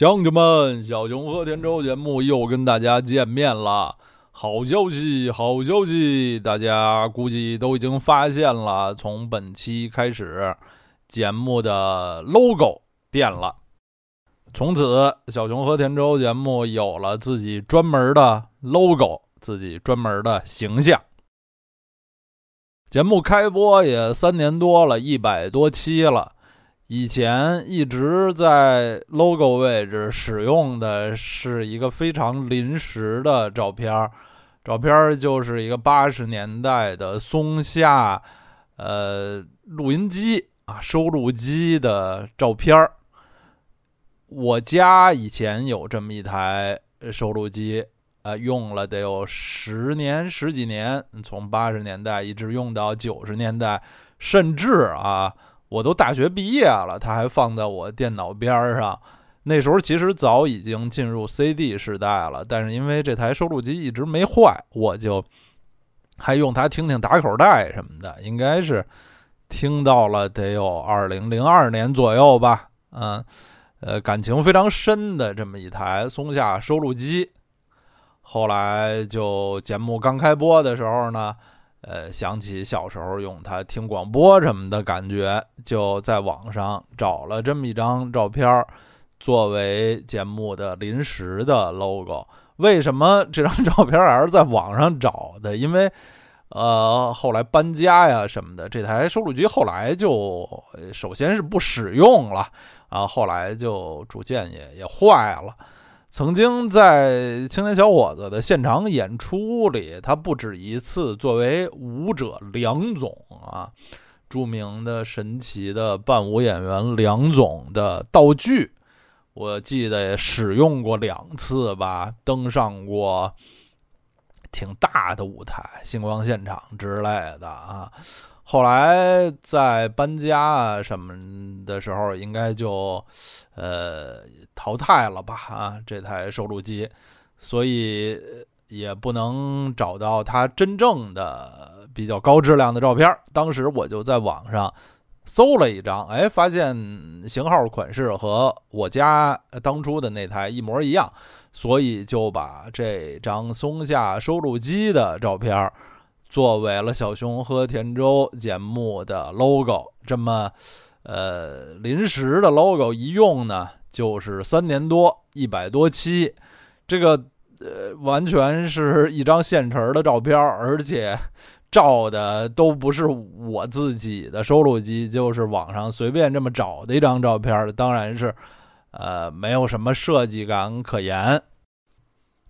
乡亲们，小熊和田周节目又跟大家见面了。好消息，好消息！大家估计都已经发现了，从本期开始，节目的 logo 变了。从此，小熊和田周节目有了自己专门的 logo，自己专门的形象。节目开播也三年多了，一百多期了。以前一直在 logo 位置使用的是一个非常临时的照片照片就是一个八十年代的松下，呃，录音机啊，收录机的照片我家以前有这么一台收录机，呃，用了得有十年十几年，从八十年代一直用到九十年代，甚至啊。我都大学毕业了，它还放在我电脑边上。那时候其实早已经进入 CD 时代了，但是因为这台收录机一直没坏，我就还用它听听打口袋什么的。应该是听到了得有二零零二年左右吧，嗯，呃，感情非常深的这么一台松下收录机。后来就节目刚开播的时候呢。呃，想起小时候用它听广播什么的感觉，就在网上找了这么一张照片，作为节目的临时的 logo。为什么这张照片还是在网上找的？因为，呃，后来搬家呀什么的，这台收录机后来就首先是不使用了，啊，后来就逐渐也也坏了。曾经在青年小伙子的现场演出里，他不止一次作为舞者梁总啊，著名的神奇的伴舞演员梁总的道具，我记得使用过两次吧，登上过挺大的舞台，星光现场之类的啊。后来在搬家啊什么的时候，应该就，呃，淘汰了吧啊这台收录机，所以也不能找到它真正的比较高质量的照片。当时我就在网上搜了一张，哎，发现型号款式和我家当初的那台一模一样，所以就把这张松下收录机的照片。作为了小熊和田周节目的 logo，这么，呃，临时的 logo 一用呢，就是三年多，一百多期，这个呃，完全是一张现成的照片，而且照的都不是我自己的收录机，就是网上随便这么找的一张照片，当然是，呃，没有什么设计感可言。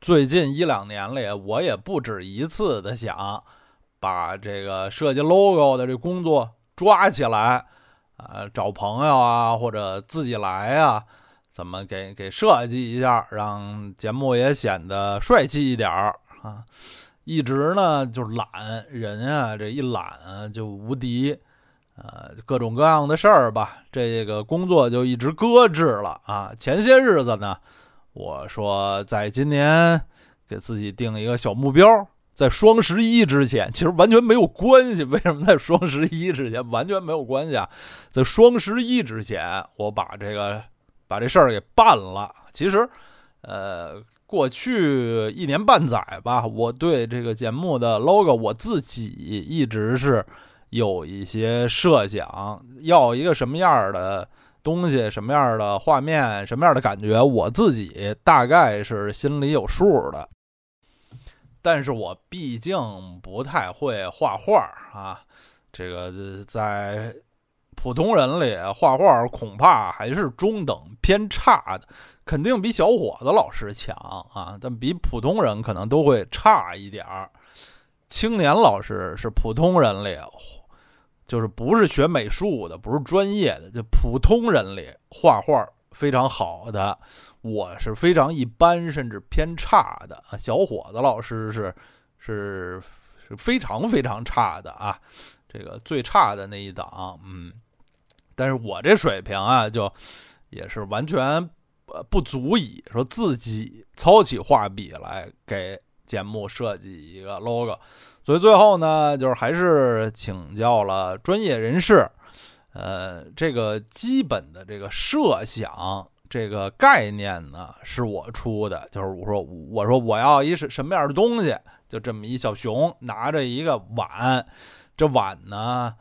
最近一两年里，我也不止一次的想。把这个设计 logo 的这工作抓起来，啊，找朋友啊，或者自己来啊，怎么给给设计一下，让节目也显得帅气一点儿啊？一直呢就懒人啊，这一懒就无敌，呃，各种各样的事儿吧，这个工作就一直搁置了啊。前些日子呢，我说在今年给自己定一个小目标。在双十一之前，其实完全没有关系。为什么在双十一之前完全没有关系啊？在双十一之前，我把这个把这事儿给办了。其实，呃，过去一年半载吧，我对这个节目的 logo 我自己一直是有一些设想，要一个什么样的东西，什么样的画面，什么样的感觉，我自己大概是心里有数的。但是我毕竟不太会画画啊，这个在普通人里画画恐怕还是中等偏差的，肯定比小伙子老师强啊，但比普通人可能都会差一点儿。青年老师是普通人里，就是不是学美术的，不是专业的，就普通人里画画非常好的。我是非常一般，甚至偏差的啊。小伙子老师是是是非常非常差的啊，这个最差的那一档，嗯。但是我这水平啊，就也是完全呃不足以说自己操起画笔来给节目设计一个 logo，所以最后呢，就是还是请教了专业人士，呃，这个基本的这个设想。这个概念呢是我出的，就是我说我说我要一什什么样的东西，就这么一小熊拿着一个碗，这碗呢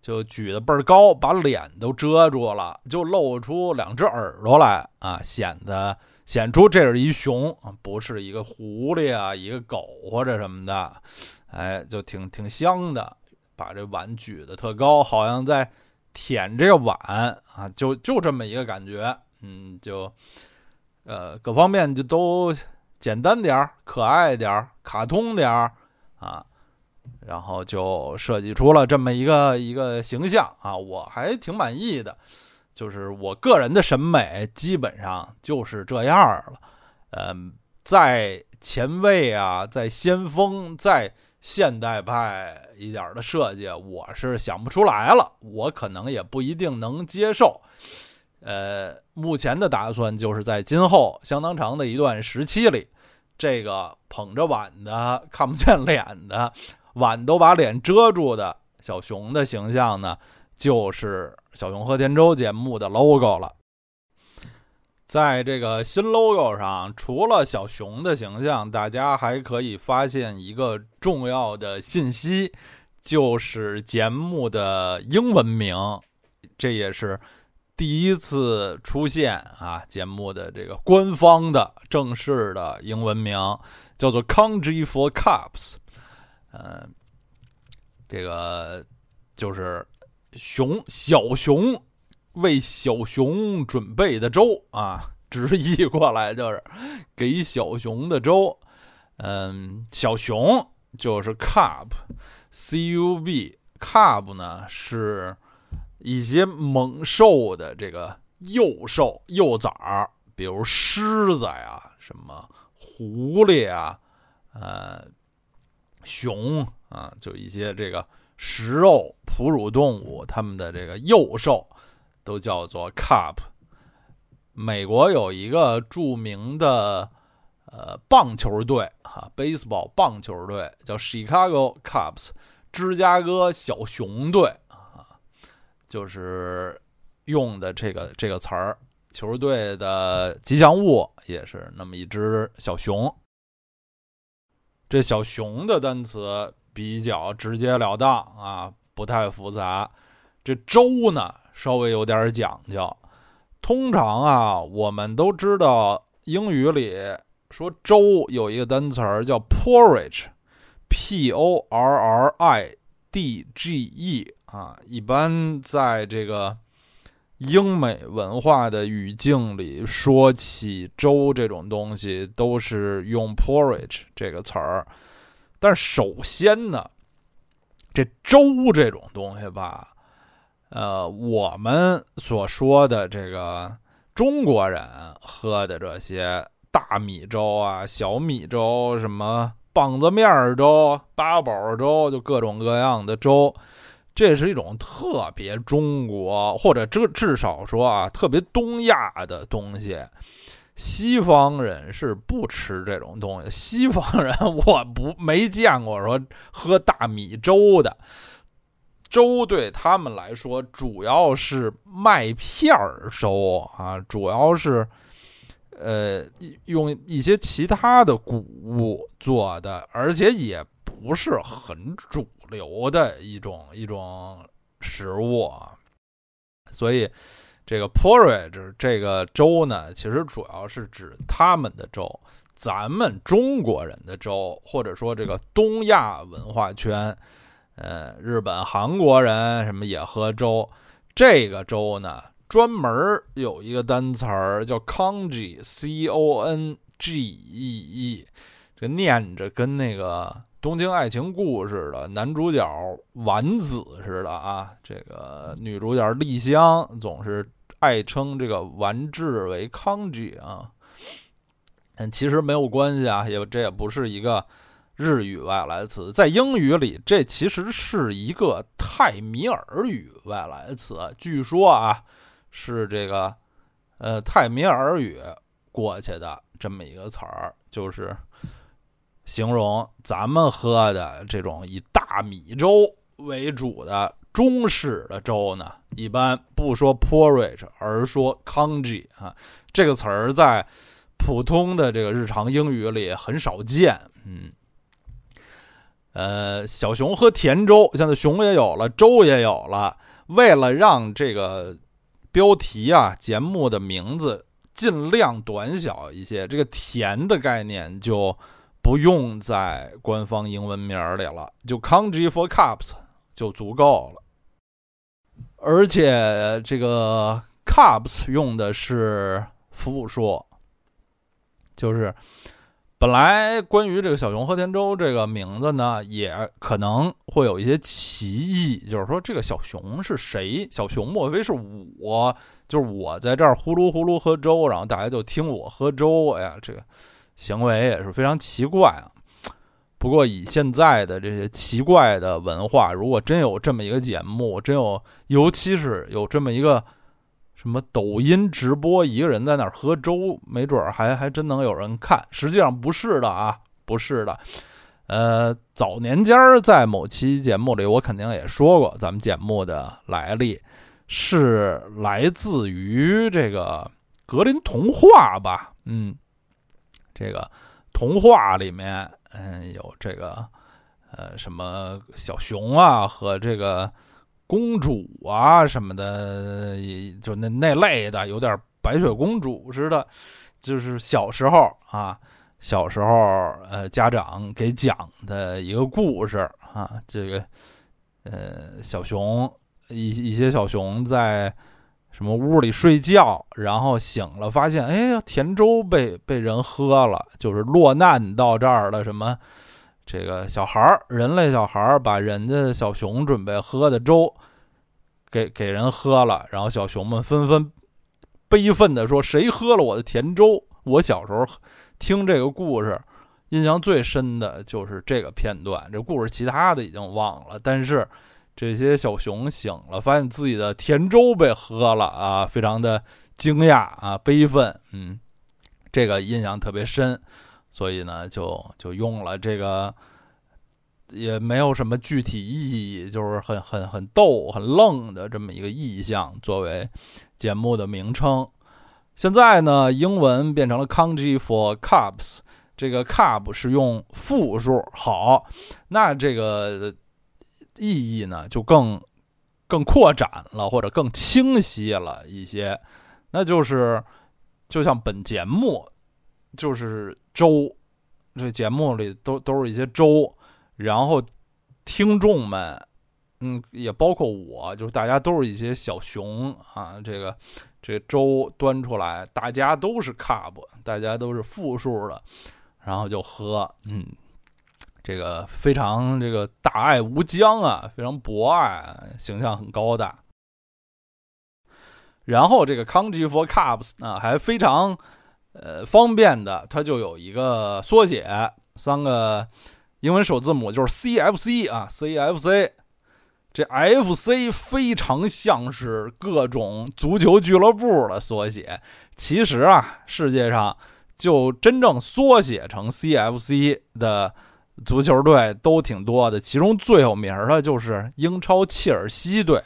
就举得倍儿高，把脸都遮住了，就露出两只耳朵来啊，显得显出这是一熊，不是一个狐狸啊，一个狗或者什么的，哎，就挺挺香的，把这碗举得特高，好像在舔这个碗啊，就就这么一个感觉。嗯，就，呃，各方面就都简单点儿、可爱点儿、卡通点儿啊，然后就设计出了这么一个一个形象啊，我还挺满意的。就是我个人的审美基本上就是这样了。嗯，在前卫啊，在先锋、在现代派一点的设计，我是想不出来了，我可能也不一定能接受。呃，目前的打算就是在今后相当长的一段时期里，这个捧着碗的、看不见脸的、碗都把脸遮住的小熊的形象呢，就是《小熊和田周》节目的 logo 了。在这个新 logo 上，除了小熊的形象，大家还可以发现一个重要的信息，就是节目的英文名，这也是。第一次出现啊，节目的这个官方的正式的英文名叫做 “Country for Cups”，嗯，这个就是熊小熊为小熊准备的粥啊，直译过来就是给小熊的粥。嗯，小熊就是 “cup”，c u b，cup 呢是。一些猛兽的这个幼兽、幼崽儿，比如狮子呀、什么狐狸啊、呃熊啊，就一些这个食肉哺乳动物，它们的这个幼兽都叫做 cup。美国有一个著名的呃棒球队哈，baseball 棒球队叫 Chicago Cubs，芝加哥小熊队。就是用的这个这个词儿，球队的吉祥物也是那么一只小熊。这小熊的单词比较直截了当啊，不太复杂。这粥呢，稍微有点讲究。通常啊，我们都知道英语里说粥有一个单词儿叫 porridge，p o r r i d g e。啊，一般在这个英美文化的语境里，说起粥这种东西，都是用 porridge 这个词儿。但是首先呢，这粥这种东西吧，呃，我们所说的这个中国人喝的这些大米粥啊、小米粥、什么棒子面粥、八宝粥，就各种各样的粥。这是一种特别中国，或者至至少说啊，特别东亚的东西。西方人是不吃这种东西。西方人我不没见过说喝大米粥的，粥对他们来说主要是麦片儿粥啊，主要是呃用一些其他的谷物做的，而且也不是很主。流的一种一种食物，所以这个 porridge 这个粥呢，其实主要是指他们的粥，咱们中国人的粥，或者说这个东亚文化圈，呃，日本、韩国人什么也喝粥。这个粥呢，专门有一个单词儿叫 congee，c o n g e e，这念着跟那个。东京爱情故事的男主角丸子似的啊，这个女主角丽香总是爱称这个丸治为康吉啊，但其实没有关系啊，也这也不是一个日语外来词，在英语里这其实是一个泰米尔语外来词，据说啊是这个呃泰米尔语过去的这么一个词儿，就是。形容咱们喝的这种以大米粥为主的中式的粥呢，一般不说 porridge，而说 congee 啊，这个词儿在普通的这个日常英语里很少见。嗯，呃，小熊喝甜粥，现在熊也有了，粥也有了。为了让这个标题啊，节目的名字尽量短小一些，这个甜的概念就不用在官方英文名里了，就 congee for cups 就足够了。而且这个 cups 用的是复数，就是。本来关于这个小熊喝甜粥这个名字呢，也可能会有一些歧义，就是说这个小熊是谁？小熊莫非是我？就是我在这儿呼噜呼噜喝粥，然后大家就听我喝粥。哎呀，这个行为也是非常奇怪啊。不过以现在的这些奇怪的文化，如果真有这么一个节目，真有，尤其是有这么一个。什么抖音直播，一个人在那儿喝粥，没准儿还还真能有人看。实际上不是的啊，不是的。呃，早年间儿在某期节目里，我肯定也说过，咱们节目的来历是来自于这个格林童话吧？嗯，这个童话里面，嗯，有这个呃什么小熊啊和这个。公主啊什么的，就那那类的，有点白雪公主似的。就是小时候啊，小时候呃，家长给讲的一个故事啊。这个呃，小熊一一些小熊在什么屋里睡觉，然后醒了发现，哎呀，甜粥被被人喝了，就是落难到这儿的什么。这个小孩儿，人类小孩儿把人家小熊准备喝的粥给给人喝了，然后小熊们纷纷悲愤地说：“谁喝了我的甜粥？”我小时候听这个故事，印象最深的就是这个片段。这故事其他的已经忘了，但是这些小熊醒了，发现自己的甜粥被喝了啊，非常的惊讶啊，悲愤。嗯，这个印象特别深。所以呢，就就用了这个，也没有什么具体意义，就是很很很逗、很愣的这么一个意象作为节目的名称。现在呢，英文变成了 “congee for cups”，这个 “cup” 是用复数。好，那这个意义呢，就更更扩展了，或者更清晰了一些。那就是，就像本节目。就是粥，这节目里都都是一些粥，然后听众们，嗯，也包括我，就是大家都是一些小熊啊。这个这粥端出来，大家都是 cup，大家都是复数的，然后就喝，嗯，这个非常这个大爱无疆啊，非常博爱，形象很高大。然后这个 congee for cups 啊，还非常。呃，方便的，它就有一个缩写，三个英文首字母就是 CFC 啊，CFC。这 FC 非常像是各种足球俱乐部的缩写。其实啊，世界上就真正缩写成 CFC 的足球队都挺多的，其中最有名的就是英超切尔西队。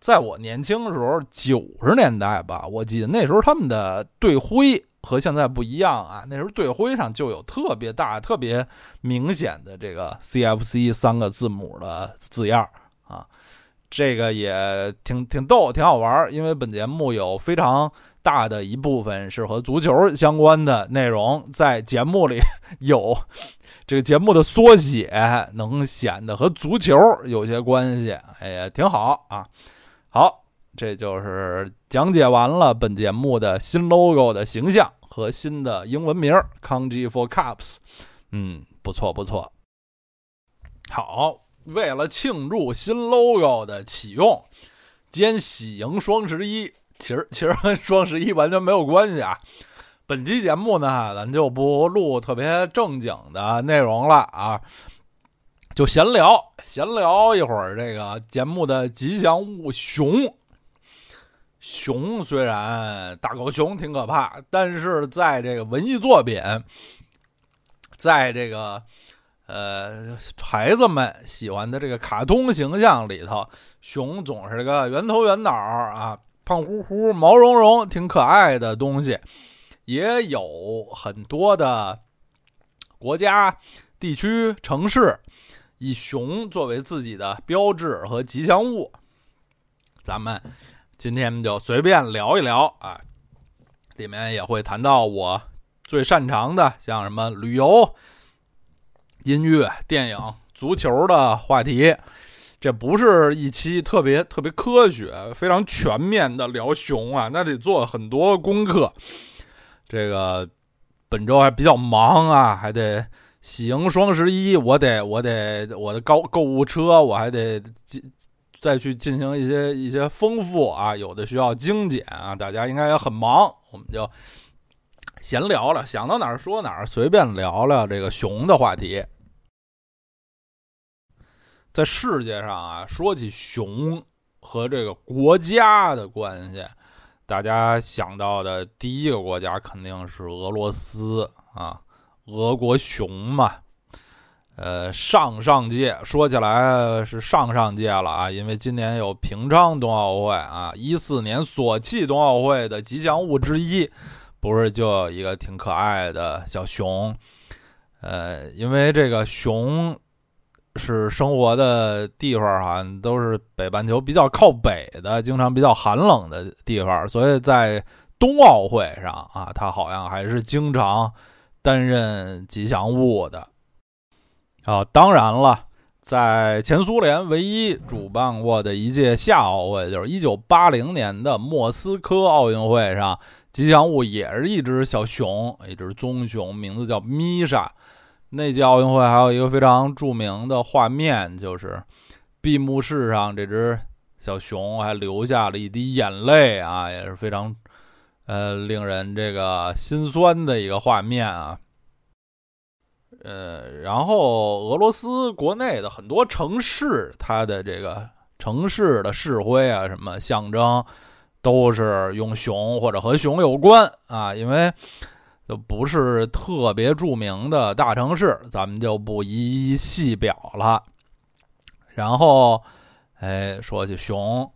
在我年轻的时候，九十年代吧，我记得那时候他们的队徽。和现在不一样啊！那时候队徽上就有特别大、特别明显的这个 CFC 三个字母的字样啊，这个也挺挺逗、挺好玩儿。因为本节目有非常大的一部分是和足球相关的内容，在节目里 有这个节目的缩写，能显得和足球有些关系，哎呀，挺好啊！好。这就是讲解完了本节目的新 logo 的形象和新的英文名 “Conj for Cups”。嗯，不错不错。好，为了庆祝新 logo 的启用，兼喜迎双十一，其实其实跟双十一完全没有关系啊。本期节目呢，咱就不录特别正经的内容了啊，就闲聊闲聊一会儿这个节目的吉祥物熊。熊虽然大狗熊挺可怕，但是在这个文艺作品，在这个呃，孩子们喜欢的这个卡通形象里头，熊总是个圆头圆脑啊，胖乎乎、毛茸茸、挺可爱的东西。也有很多的国家、地区、城市以熊作为自己的标志和吉祥物。咱们今天就随便聊一聊啊，里面也会谈到我最擅长的，像什么旅游。音乐、电影、足球的话题，这不是一期特别特别科学、非常全面的聊熊啊，那得做很多功课。这个本周还比较忙啊，还得喜迎双十一，我得我得我的高购物车，我还得进再去进行一些一些丰富啊，有的需要精简啊，大家应该也很忙，我们就闲聊了，想到哪儿说哪儿，随便聊聊这个熊的话题。在世界上啊，说起熊和这个国家的关系，大家想到的第一个国家肯定是俄罗斯啊，俄国熊嘛。呃，上上届说起来是上上届了啊，因为今年有平昌冬奥会啊，一四年索契冬奥会的吉祥物之一，不是就有一个挺可爱的小熊。呃，因为这个熊。是生活的地方哈，都是北半球比较靠北的，经常比较寒冷的地方，所以在冬奥会上啊，它好像还是经常担任吉祥物的。啊，当然了，在前苏联唯一主办过的一届夏奥会，就是一九八零年的莫斯科奥运会上，吉祥物也是一只小熊，一只棕熊，名字叫米莎。那届奥运会还有一个非常著名的画面，就是闭幕式上这只小熊还流下了一滴眼泪啊，也是非常呃令人这个心酸的一个画面啊。呃，然后俄罗斯国内的很多城市，它的这个城市的市徽啊，什么象征都是用熊或者和熊有关啊，因为。就不是特别著名的大城市，咱们就不一一细表了。然后，哎，说起熊，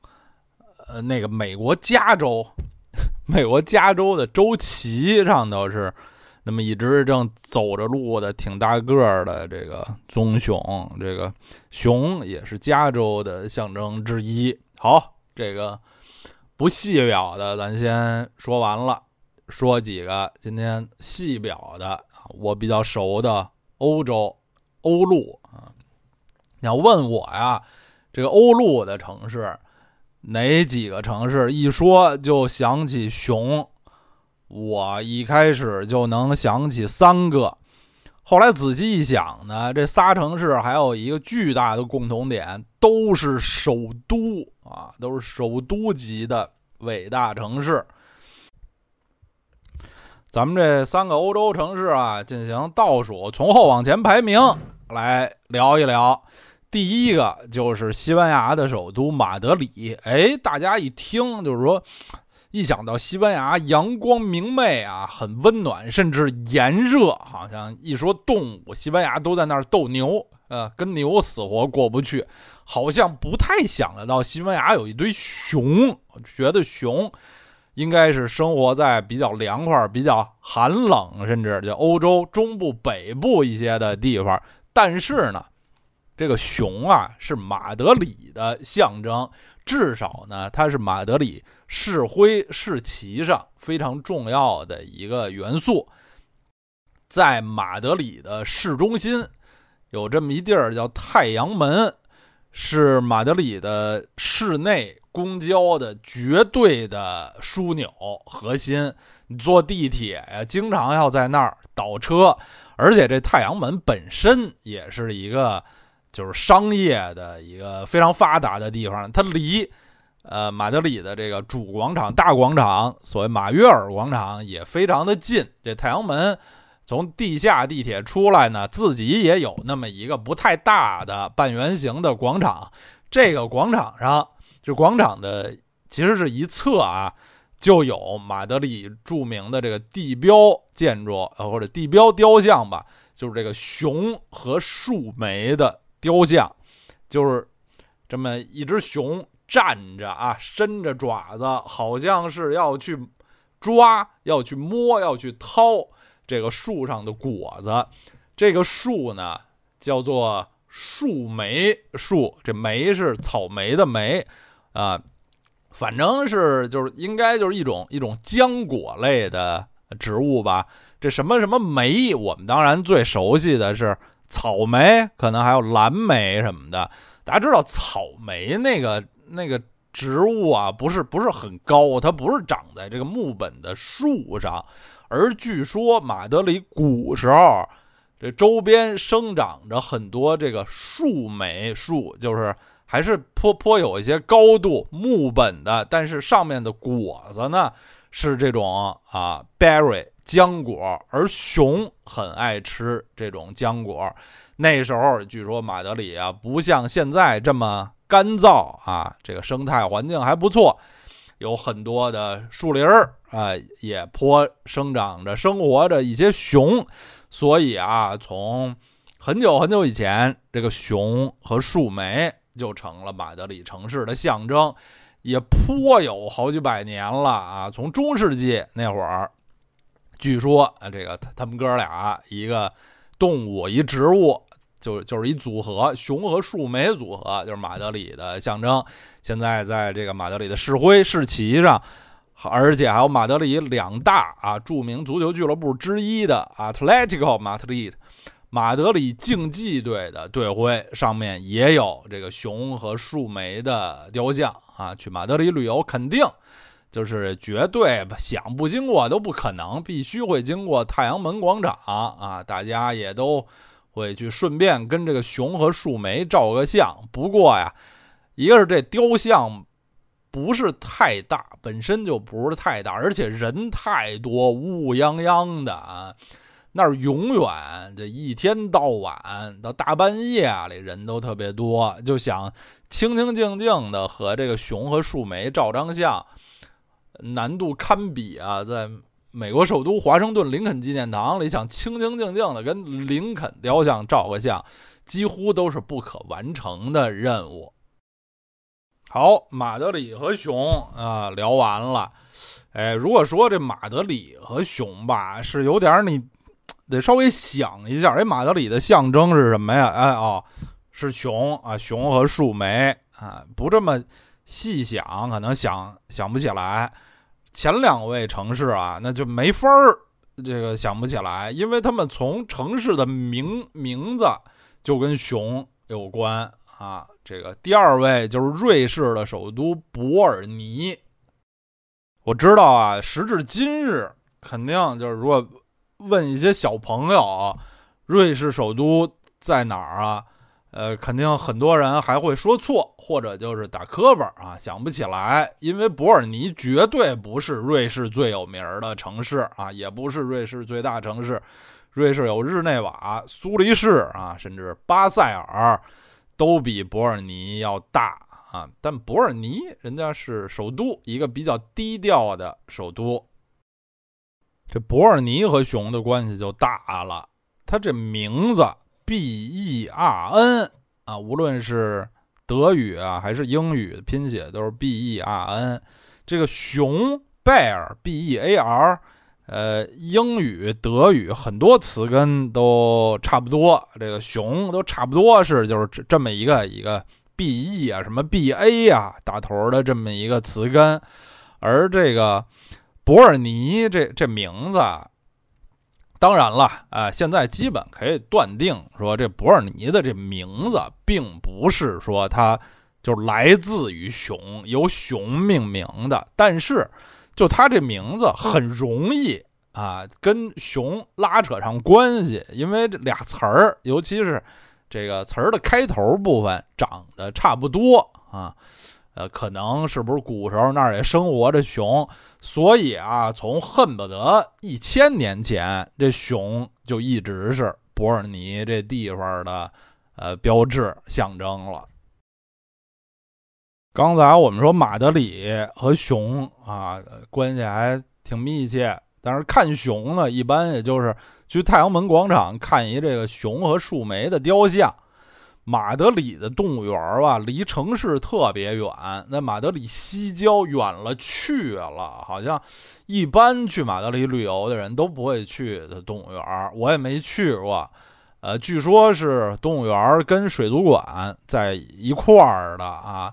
呃，那个美国加州，美国加州的州旗上头是那么一只正走着路的挺大个儿的这个棕熊，这个熊也是加州的象征之一。好，这个不细表的，咱先说完了。说几个今天细表的我比较熟的欧洲欧陆啊，你要问我呀，这个欧陆的城市哪几个城市一说就想起熊，我一开始就能想起三个，后来仔细一想呢，这仨城市还有一个巨大的共同点，都是首都啊，都是首都级的伟大城市。咱们这三个欧洲城市啊，进行倒数，从后往前排名来聊一聊。第一个就是西班牙的首都马德里。哎，大家一听就是说，一想到西班牙阳光明媚啊，很温暖，甚至炎热，好像一说动物，西班牙都在那儿斗牛，呃，跟牛死活过不去，好像不太想得到西班牙有一堆熊，觉得熊。应该是生活在比较凉快、比较寒冷，甚至就欧洲中部、北部一些的地方。但是呢，这个熊啊是马德里的象征，至少呢它是马德里市徽、市旗上非常重要的一个元素。在马德里的市中心有这么一地儿叫太阳门，是马德里的市内。公交的绝对的枢纽核心，你坐地铁呀，经常要在那儿倒车，而且这太阳门本身也是一个就是商业的一个非常发达的地方，它离呃马德里的这个主广场大广场，所谓马约尔广场也非常的近。这太阳门从地下地铁出来呢，自己也有那么一个不太大的半圆形的广场，这个广场上。这广场的其实是一侧啊，就有马德里著名的这个地标建筑，呃，或者地标雕像吧，就是这个熊和树莓的雕像，就是这么一只熊站着啊，伸着爪子，好像是要去抓、要去摸、要去掏这个树上的果子。这个树呢，叫做树莓树，这莓是草莓的莓啊。反正是就是应该就是一种一种浆果类的植物吧。这什么什么莓，我们当然最熟悉的是草莓，可能还有蓝莓什么的。大家知道草莓那个那个植物啊，不是不是很高，它不是长在这个木本的树上，而据说马德里古时候这周边生长着很多这个树莓树，就是。还是颇颇有一些高度木本的，但是上面的果子呢是这种啊 berry 浆果，而熊很爱吃这种浆果。那时候据说马德里啊不像现在这么干燥啊，这个生态环境还不错，有很多的树林儿啊，也颇生长着生活着一些熊，所以啊，从很久很久以前，这个熊和树莓。就成了马德里城市的象征，也颇有好几百年了啊！从中世纪那会儿，据说啊，这个他们哥俩一个动物一植物，就就是一组合，熊和树莓组合，就是马德里的象征。现在在这个马德里的市徽、市旗上，而且还有马德里两大啊著名足球俱乐部之一的 Atletico Madrid。马德里竞技队的队徽上面也有这个熊和树莓的雕像啊！去马德里旅游肯定就是绝对想不经过都不可能，必须会经过太阳门广场啊！大家也都会去顺便跟这个熊和树莓照个相。不过呀，一个是这雕像不是太大，本身就不是太大，而且人太多，乌泱泱的啊。那儿永远这一天到晚到大半夜里人都特别多，就想清清静静的和这个熊和树莓照张相，难度堪比啊！在美国首都华盛顿林肯纪念堂里，想清清静静的跟林肯雕像照个相，几乎都是不可完成的任务。好，马德里和熊啊聊完了，哎，如果说这马德里和熊吧，是有点你。得稍微想一下，哎，马德里的象征是什么呀？哎哦，是熊啊，熊和树莓啊。不这么细想，可能想想不起来。前两位城市啊，那就没法儿这个想不起来，因为他们从城市的名名字就跟熊有关啊。这个第二位就是瑞士的首都伯尔尼。我知道啊，时至今日，肯定就是如果。问一些小朋友，瑞士首都在哪儿啊？呃，肯定很多人还会说错，或者就是打磕巴啊，想不起来。因为伯尔尼绝对不是瑞士最有名的城市啊，也不是瑞士最大城市。瑞士有日内瓦、苏黎世啊，甚至巴塞尔，都比伯尔尼要大啊。但伯尔尼人家是首都，一个比较低调的首都。这伯尔尼和熊的关系就大了，它这名字 B E R N 啊，无论是德语啊还是英语拼写都是 B E R N。这个熊 Bear B E A R，呃，英语、德语很多词根都差不多，这个熊都差不多是就是这这么一个一个 B E 啊，什么 B A 啊打头的这么一个词根，而这个。伯尔尼这这名字，当然了，啊，现在基本可以断定说，这伯尔尼的这名字并不是说它就来自于熊，由熊命名的。但是，就它这名字很容易啊，跟熊拉扯上关系，因为这俩词儿，尤其是这个词儿的开头部分长得差不多啊。呃，可能是不是古时候那儿也生活着熊，所以啊，从恨不得一千年前，这熊就一直是伯尔尼这地方的呃标志象征了。刚才我们说马德里和熊啊关系还挺密切，但是看熊呢，一般也就是去太阳门广场看一这个熊和树莓的雕像。马德里的动物园吧，离城市特别远，那马德里西郊远了去了，好像一般去马德里旅游的人都不会去的动物园，我也没去过。呃，据说是动物园跟水族馆在一块儿的啊，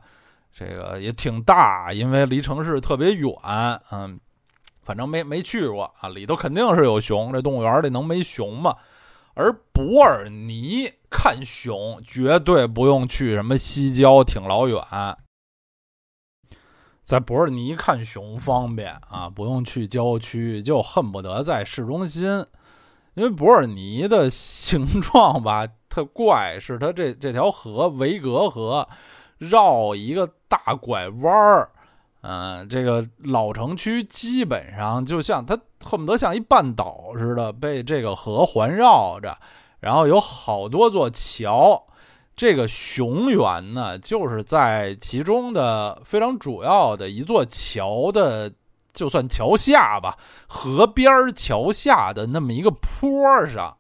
这个也挺大，因为离城市特别远。嗯，反正没没去过啊，里头肯定是有熊，这动物园里能没熊吗？而伯尔尼看熊绝对不用去什么西郊，挺老远。在伯尔尼看熊方便啊，不用去郊区，就恨不得在市中心。因为伯尔尼的形状吧，特怪，是它这这条河维格河绕一个大拐弯儿。嗯，这个老城区基本上就像它恨不得像一半岛似的，被这个河环绕着，然后有好多座桥。这个熊园呢，就是在其中的非常主要的一座桥的，就算桥下吧，河边桥下的那么一个坡上。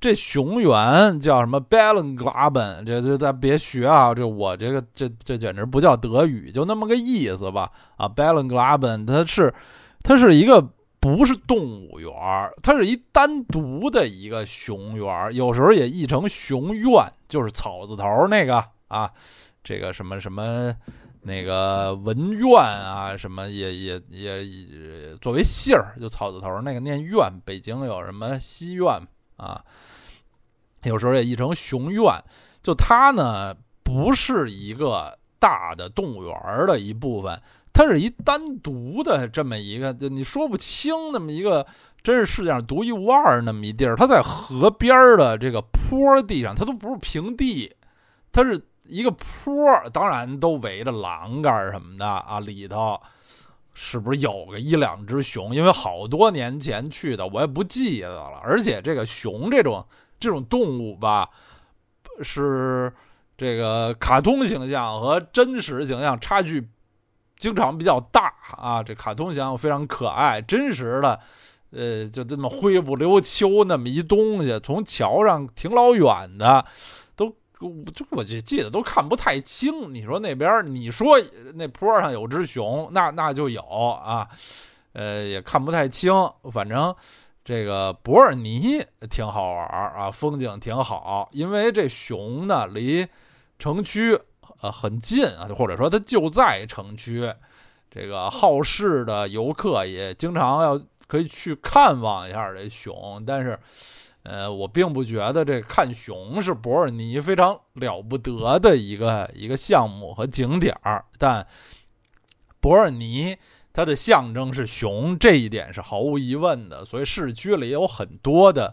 这熊园叫什么 Bellen Graben？这这咱别学啊！这我这个这这简直不叫德语，就那么个意思吧？啊，Bellen Graben，它是它是一个不是动物园儿它是一单独的一个熊园有时候也译成熊院，就是草字头那个啊，这个什么什么那个文苑啊，什么也也也也作为姓儿，就草字头那个念院。北京有什么西苑啊？有时候也译成熊院，就它呢不是一个大的动物园的一部分，它是一单独的这么一个，你说不清那么一个，真是世界上独一无二那么一地儿。它在河边的这个坡地上，它都不是平地，它是一个坡，当然都围着栏杆什么的啊。里头是不是有个一两只熊？因为好多年前去的，我也不记得了。而且这个熊这种。这种动物吧，是这个卡通形象和真实形象差距经常比较大啊。这卡通形象非常可爱，真实的，呃，就这么灰不溜秋那么一东西，从桥上挺老远的，都我就我就记得都看不太清。你说那边，你说那坡上有只熊，那那就有啊，呃，也看不太清，反正。这个伯尔尼挺好玩啊，风景挺好，因为这熊呢离城区呃很近啊，或者说它就在城区。这个好事的游客也经常要可以去看望一下这熊，但是呃，我并不觉得这看熊是伯尔尼非常了不得的一个一个项目和景点儿，但伯尔尼。它的象征是熊，这一点是毫无疑问的。所以市区里有很多的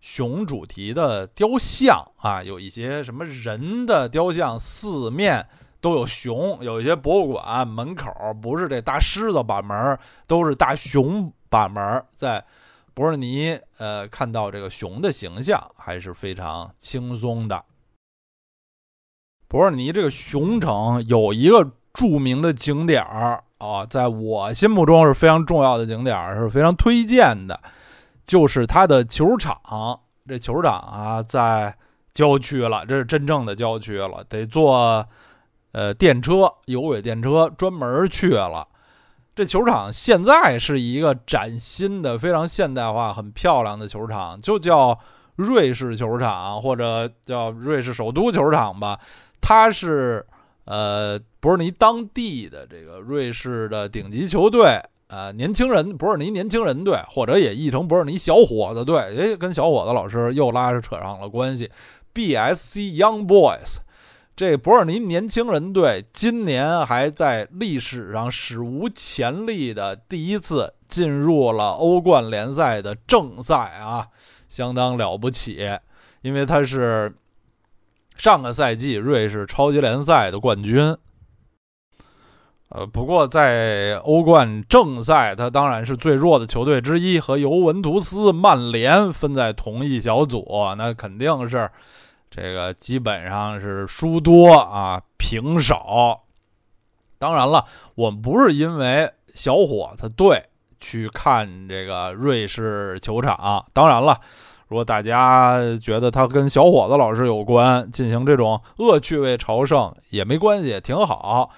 熊主题的雕像啊，有一些什么人的雕像，四面都有熊。有一些博物馆门口不是这大狮子把门，都是大熊把门。在博尔尼，呃，看到这个熊的形象还是非常轻松的。博尔尼这个熊城有一个著名的景点儿。啊，在我心目中是非常重要的景点儿，是非常推荐的，就是它的球场。这球场啊，在郊区了，这是真正的郊区了，得坐呃电车，有轨电车专门去了。这球场现在是一个崭新的、非常现代化、很漂亮的球场，就叫瑞士球场或者叫瑞士首都球场吧。它是。呃，伯尔尼当地的这个瑞士的顶级球队，呃，年轻人博尔尼年轻人队，或者也译成博尔尼小伙子队，诶，跟小伙子老师又拉扯上了关系。BSC Young Boys，这博尔尼年轻人队今年还在历史上史无前例的第一次进入了欧冠联赛的正赛啊，相当了不起，因为他是。上个赛季瑞士超级联赛的冠军，呃，不过在欧冠正赛，他当然是最弱的球队之一，和尤文图斯、曼联分在同一小组，那肯定是这个基本上是输多啊，平少。当然了，我们不是因为小伙子队去看这个瑞士球场。当然了，如果大家觉得他跟小伙子老师有关，进行这种恶趣味朝圣也没关系，挺好。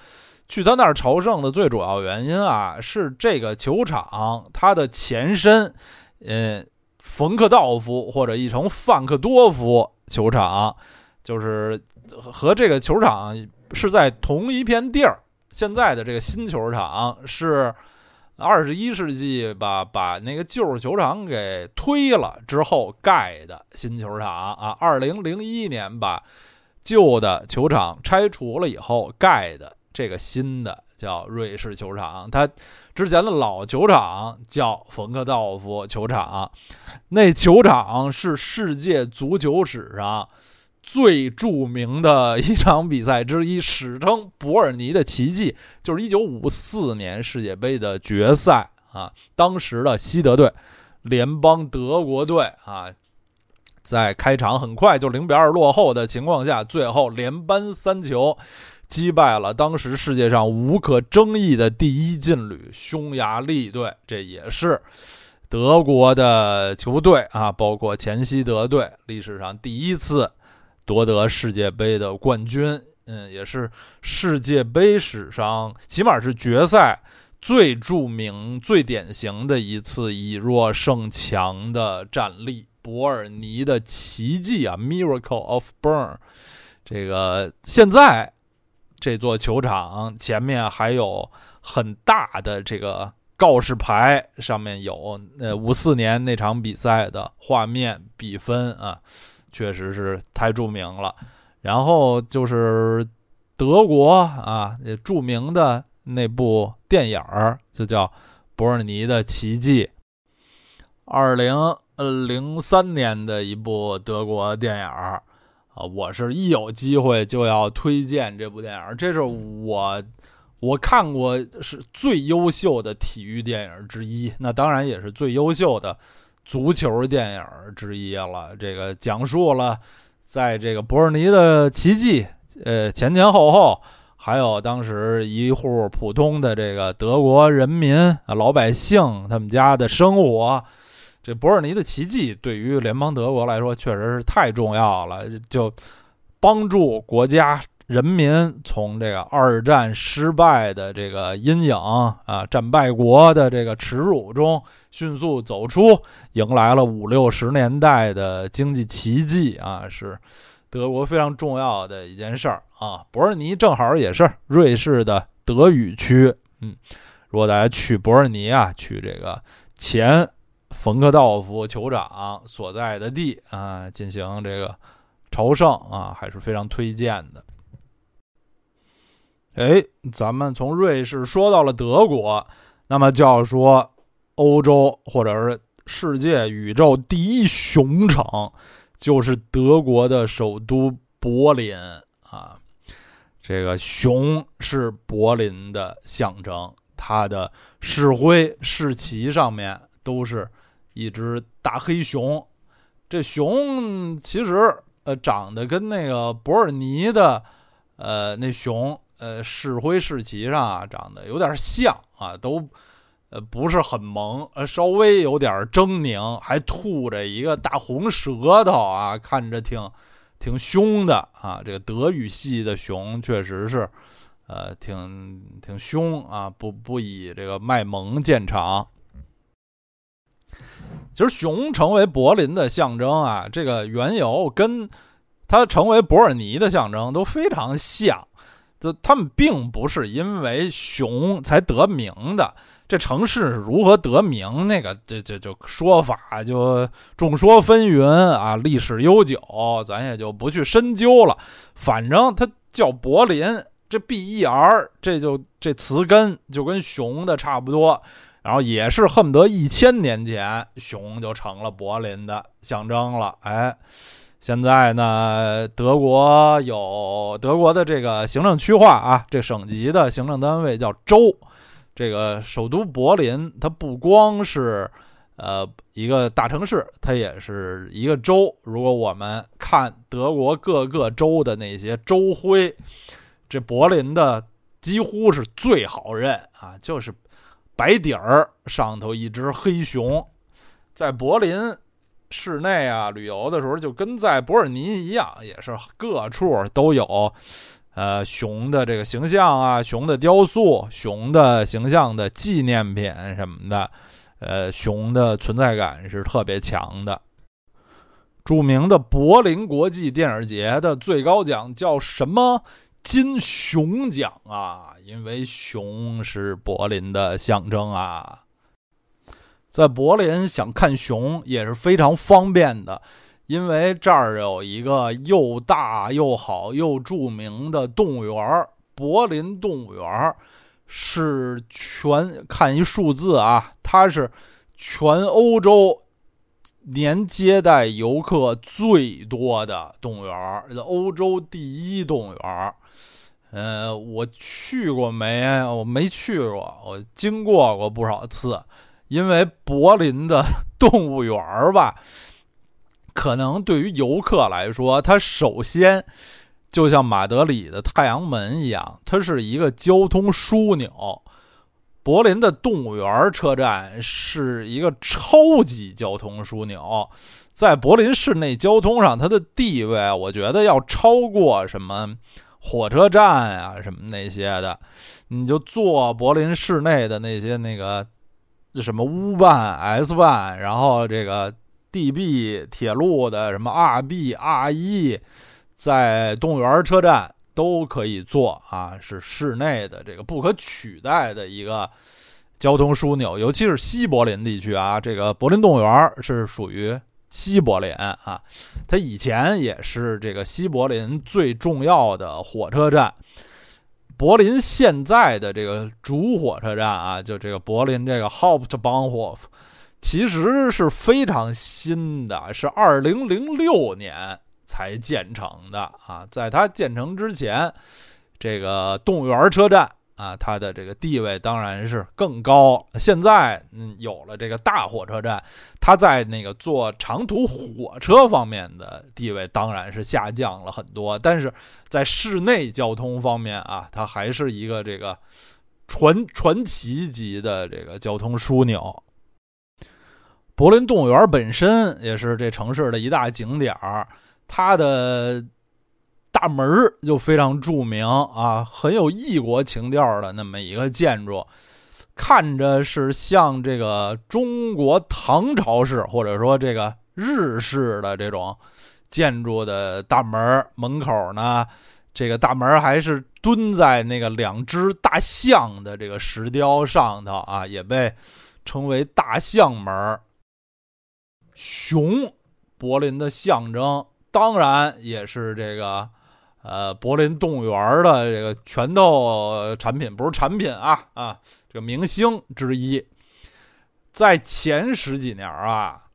去他那儿朝圣的最主要原因啊，是这个球场它的前身，嗯，冯克道夫或者译成范克多夫球场，就是和这个球场是在同一片地儿。现在的这个新球场是二十一世纪吧把那个旧球场给推了之后盖的新球场啊。二零零一年把旧的球场拆除了以后盖的这个新的叫瑞士球场。它之前的老球场叫冯克道夫球场，那球场是世界足球史上。最著名的一场比赛之一，史称伯尔尼的奇迹，就是一九五四年世界杯的决赛啊。当时的西德队联邦德国队啊，在开场很快就零比二落后的情况下，最后连扳三球，击败了当时世界上无可争议的第一劲旅匈牙利队。这也是德国的球队啊，包括前西德队历史上第一次。夺得世界杯的冠军，嗯，也是世界杯史上起码是决赛最著名、最典型的一次以弱胜强的战例——伯尔尼的奇迹啊，Miracle of Bern。这个现在这座球场前面还有很大的这个告示牌，上面有呃五四年那场比赛的画面、比分啊。确实是太著名了，然后就是德国啊，著名的那部电影儿就叫《伯尔尼的奇迹》，二零零三年的一部德国电影儿啊，我是一有机会就要推荐这部电影，这是我我看过是最优秀的体育电影之一，那当然也是最优秀的。足球电影之一了，这个讲述了在这个伯尔尼的奇迹，呃，前前后后，还有当时一户普通的这个德国人民啊，老百姓他们家的生活。这伯尔尼的奇迹对于联邦德国来说确实是太重要了，就帮助国家。人民从这个二战失败的这个阴影啊，战败国的这个耻辱中迅速走出，迎来了五六十年代的经济奇迹啊，是德国非常重要的一件事儿啊。伯尔尼正好也是瑞士的德语区，嗯，如果大家去伯尔尼啊，去这个前冯克道夫酋长所在的地啊，进行这个朝圣啊，还是非常推荐的。哎，咱们从瑞士说到了德国，那么就要说欧洲或者是世界宇宙第一熊城，就是德国的首都柏林啊。这个熊是柏林的象征，它的市徽、市旗上面都是一只大黑熊。这熊其实呃长得跟那个伯尔尼的呃那熊。呃，市徽市旗上啊，长得有点像啊，都呃不是很萌，呃稍微有点狰狞，还吐着一个大红舌头啊，看着挺挺凶的啊。这个德语系的熊确实是，呃，挺挺凶啊，不不以这个卖萌见长。其实熊成为柏林的象征啊，这个缘由跟它成为伯尔尼的象征都非常像。这他们并不是因为熊才得名的，这城市如何得名，那个这这就说法就众说纷纭啊，历史悠久，咱也就不去深究了。反正它叫柏林，这 B E R，这就这词根就跟熊的差不多，然后也是恨不得一千年前熊就成了柏林的象征了，哎。现在呢，德国有德国的这个行政区划啊，这省级的行政单位叫州。这个首都柏林，它不光是呃一个大城市，它也是一个州。如果我们看德国各个州的那些州徽，这柏林的几乎是最好认啊，就是白底儿上头一只黑熊，在柏林市内啊旅游的时候，就跟在伯尔尼一样，也是各处都有呃熊的这个形象啊，熊的雕塑、熊的形象的纪念品什么的，呃，熊的存在感是特别强的。著名的柏林国际电影节的最高奖叫什么？金熊奖啊！因为熊是柏林的象征啊。在柏林想看熊也是非常方便的，因为这儿有一个又大又好又著名的动物园——柏林动物园，是全看一数字啊，它是全欧洲。年接待游客最多的动物园，欧洲第一动物园。呃，我去过没？我没去过，我经过过不少次。因为柏林的 动物园吧，可能对于游客来说，它首先就像马德里的太阳门一样，它是一个交通枢纽。柏林的动物园车站是一个超级交通枢纽，在柏林市内交通上，它的地位，我觉得要超过什么火车站啊，什么那些的。你就坐柏林市内的那些那个什么 U 办、S 办，然后这个 DB 铁路的什么 RBRE，在动物园车站。都可以坐啊，是市内的这个不可取代的一个交通枢纽，尤其是西柏林地区啊。这个柏林动物园是属于西柏林啊，它以前也是这个西柏林最重要的火车站。柏林现在的这个主火车站啊，就这个柏林这个 Hauptbahnhof，其实是非常新的，是二零零六年。才建成的啊，在它建成之前，这个动物园车站啊，它的这个地位当然是更高。现在嗯，有了这个大火车站，它在那个坐长途火车方面的地位当然是下降了很多。但是在市内交通方面啊，它还是一个这个传传奇级的这个交通枢纽。柏林动物园本身也是这城市的一大景点儿。它的大门就非常著名啊，很有异国情调的那么一个建筑，看着是像这个中国唐朝式或者说这个日式的这种建筑的大门门口呢，这个大门还是蹲在那个两只大象的这个石雕上头啊，也被称为大象门熊，柏林的象征。当然也是这个，呃，柏林动物园的这个拳头产品，不是产品啊啊，这个明星之一。在前十几年啊，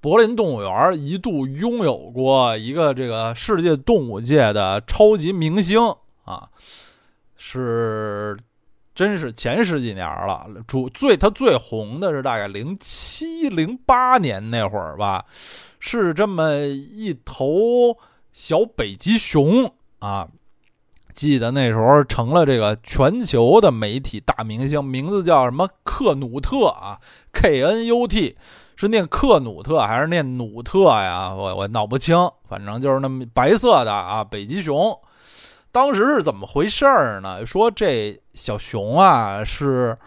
柏林动物园一度拥有过一个这个世界动物界的超级明星啊，是，真是前十几年了。主最他最红的是大概零七零八年那会儿吧。是这么一头小北极熊啊！记得那时候成了这个全球的媒体大明星，名字叫什么克努特啊？K N U T 是念克努特还是念努特呀？我我闹不清，反正就是那么白色的啊，北极熊。当时是怎么回事儿呢？说这小熊啊是。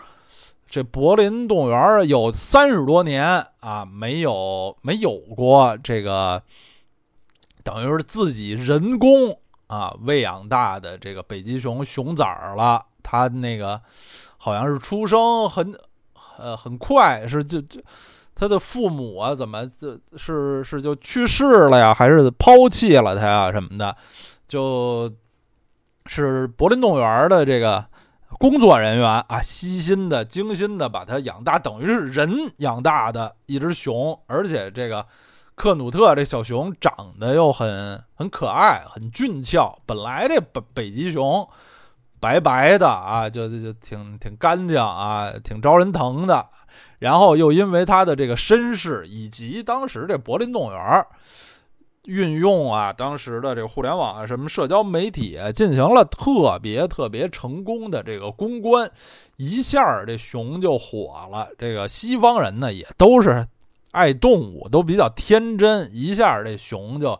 这柏林动物园有三十多年啊，没有没有过这个，等于是自己人工啊喂养大的这个北极熊熊崽儿了。它那个好像是出生很呃很快，是就就他的父母啊怎么就是是就去世了呀，还是抛弃了他呀什么的？就是柏林动物园的这个。工作人员啊，悉心的、精心的把它养大，等于是人养大的一只熊。而且这个克努特这小熊长得又很很可爱、很俊俏。本来这北北极熊白白的啊，就就就挺挺干净啊，挺招人疼的。然后又因为它的这个身世，以及当时这柏林动物园运用啊当时的这个互联网啊什么社交媒体进行了特别特别成功的这个公关，一下这熊就火了。这个西方人呢也都是爱动物，都比较天真，一下这熊就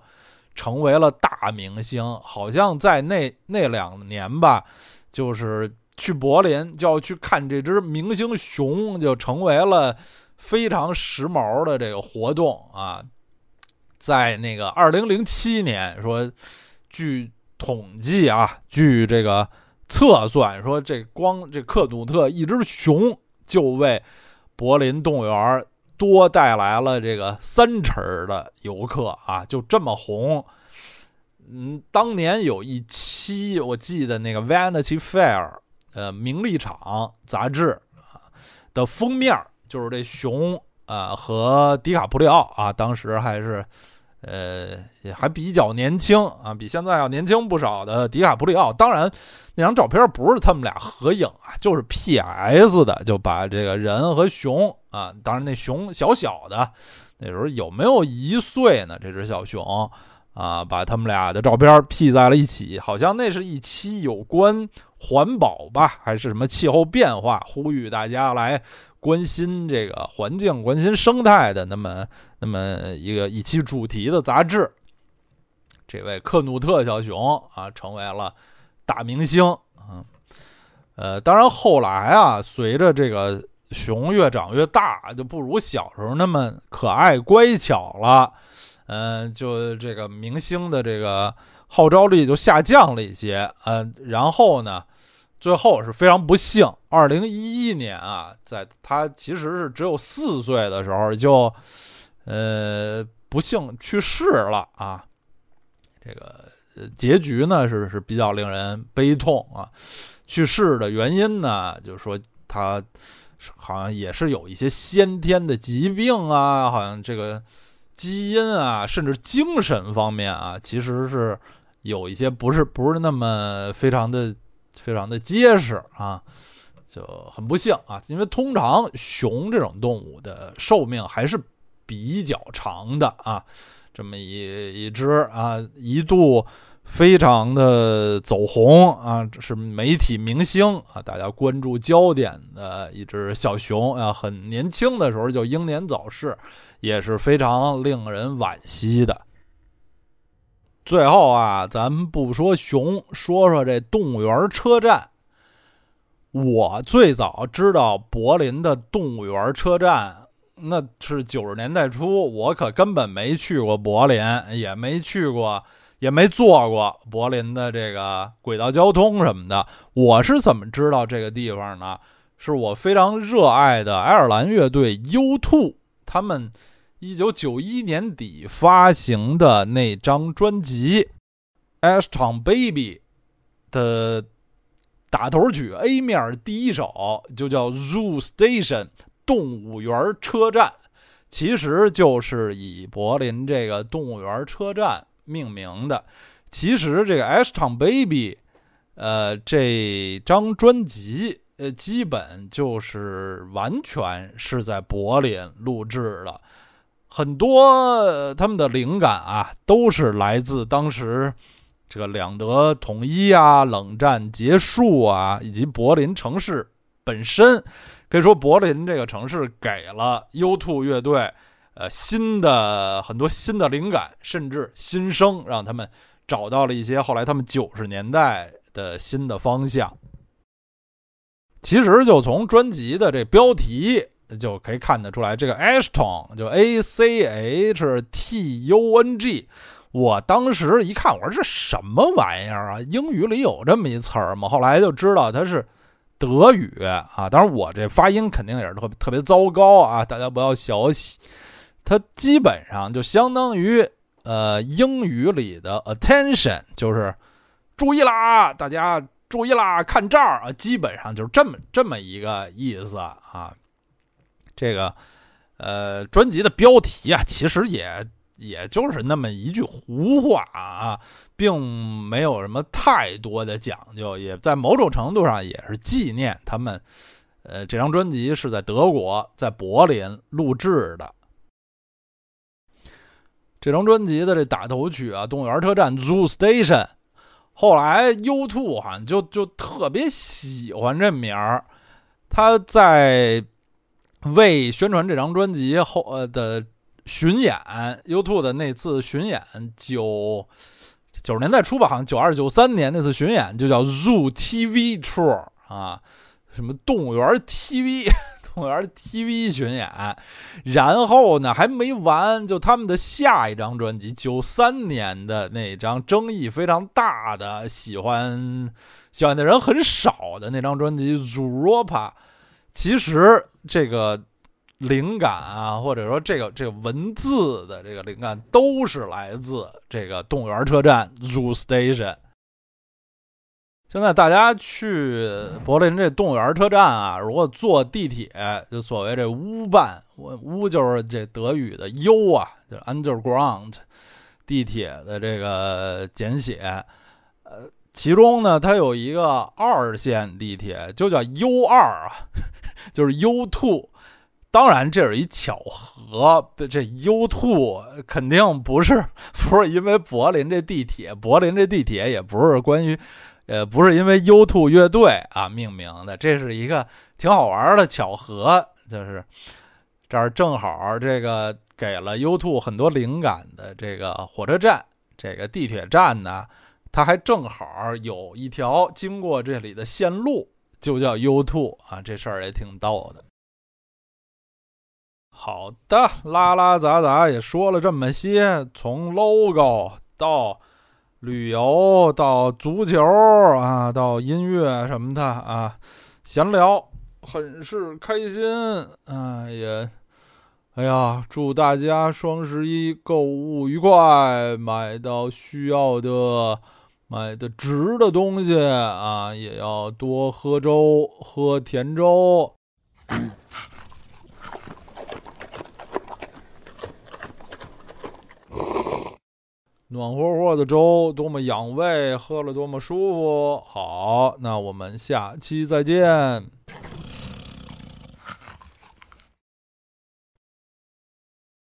成为了大明星。好像在那那两年吧，就是去柏林就要去看这只明星熊，就成为了非常时髦的这个活动啊。在那个二零零七年，说据统计啊，据这个测算，说这光这克努特一只熊就为柏林动物园多带来了这个三成的游客啊，就这么红。嗯，当年有一期我记得那个《Vanity Fair》呃名利场杂志啊的封面就是这熊啊和迪卡普里奥啊，当时还是。呃，也还比较年轻啊，比现在要年轻不少的迪卡普里奥。当然，那张照片不是他们俩合影啊，就是 P.S. 的，就把这个人和熊啊，当然那熊小小的，那时候有没有一岁呢？这只小熊啊，把他们俩的照片 P 在了一起，好像那是一期有关环保吧，还是什么气候变化，呼吁大家来。关心这个环境、关心生态的那么那么一个一期主题的杂志，这位克努特小熊啊，成为了大明星啊。呃，当然后来啊，随着这个熊越长越大，就不如小时候那么可爱乖巧了。嗯，就这个明星的这个号召力就下降了一些。嗯，然后呢？最后是非常不幸，二零一一年啊，在他其实是只有四岁的时候就，呃，不幸去世了啊。这个结局呢是是比较令人悲痛啊。去世的原因呢，就是说他好像也是有一些先天的疾病啊，好像这个基因啊，甚至精神方面啊，其实是有一些不是不是那么非常的。非常的结实啊，就很不幸啊，因为通常熊这种动物的寿命还是比较长的啊，这么一一只啊，一度非常的走红啊，是媒体明星啊，大家关注焦点的一只小熊啊，很年轻的时候就英年早逝，也是非常令人惋惜的。最后啊，咱们不说熊，说说这动物园车站。我最早知道柏林的动物园车站，那是九十年代初，我可根本没去过柏林，也没去过，也没坐过柏林的这个轨道交通什么的。我是怎么知道这个地方呢？是我非常热爱的爱尔兰乐队 U2，他们。一九九一年底发行的那张专辑《Ashton Baby》的打头曲 A 面第一首就叫《Zoo Station》动物园车站，其实就是以柏林这个动物园车站命名的。其实这个《Ashton Baby》呃这张专辑呃基本就是完全是在柏林录制的。很多他们的灵感啊，都是来自当时这个两德统一啊、冷战结束啊，以及柏林城市本身。可以说，柏林这个城市给了 U2 乐队呃新的很多新的灵感，甚至新生，让他们找到了一些后来他们九十年代的新的方向。其实，就从专辑的这标题。就可以看得出来，这个 Ashton 就 A C H T U N G，我当时一看，我说这什么玩意儿啊？英语里有这么一词儿吗？后来就知道它是德语啊。当然，我这发音肯定也是特别特别糟糕啊，大家不要小喜。它基本上就相当于呃英语里的 attention，就是注意啦，大家注意啦，看这儿啊，基本上就是这么这么一个意思啊。这个，呃，专辑的标题啊，其实也也就是那么一句胡话啊，并没有什么太多的讲究，也在某种程度上也是纪念他们。呃，这张专辑是在德国，在柏林录制的。这张专辑的这打头曲啊，《动物园车站》Zoo Station。后来 U2 好像就就特别喜欢这名儿，他在为宣传这张专辑后呃的巡演，U2 的那次巡演九九十年代初吧，好像九二九三年那次巡演就叫 Zoo TV Tour 啊，什么动物园 TV。动物园 TV 巡演，然后呢还没完，就他们的下一张专辑，九三年的那张争议非常大的、喜欢喜欢的人很少的那张专辑《Zuropa》，其实这个灵感啊，或者说这个这个文字的这个灵感，都是来自这个动物园车站 Zoo Station。现在大家去柏林这动物园车站啊，如果坐地铁，就所谓这 U-Bahn，我 U 就是这德语的 U 啊，就是 Underground 地铁的这个简写。呃，其中呢，它有一个二线地铁，就叫 U 二啊，就是 U Two。当然，这是一巧合，这 U Two 肯定不是 不是因为柏林这地铁，柏林这地铁也不是关于。呃，不是因为 U2 乐队啊命名的，这是一个挺好玩的巧合，就是这儿正好这个给了 U2 很多灵感的这个火车站，这个地铁站呢，它还正好有一条经过这里的线路，就叫 U2 啊，这事儿也挺逗的。好的，拉拉杂杂也说了这么些，从 logo 到。旅游到足球啊，到音乐什么的啊，闲聊很是开心啊，也，哎呀，祝大家双十一购物愉快，买到需要的、买的值的东西啊，也要多喝粥，喝甜粥。暖和和的粥，多么养胃，喝了多么舒服。好，那我们下期再见。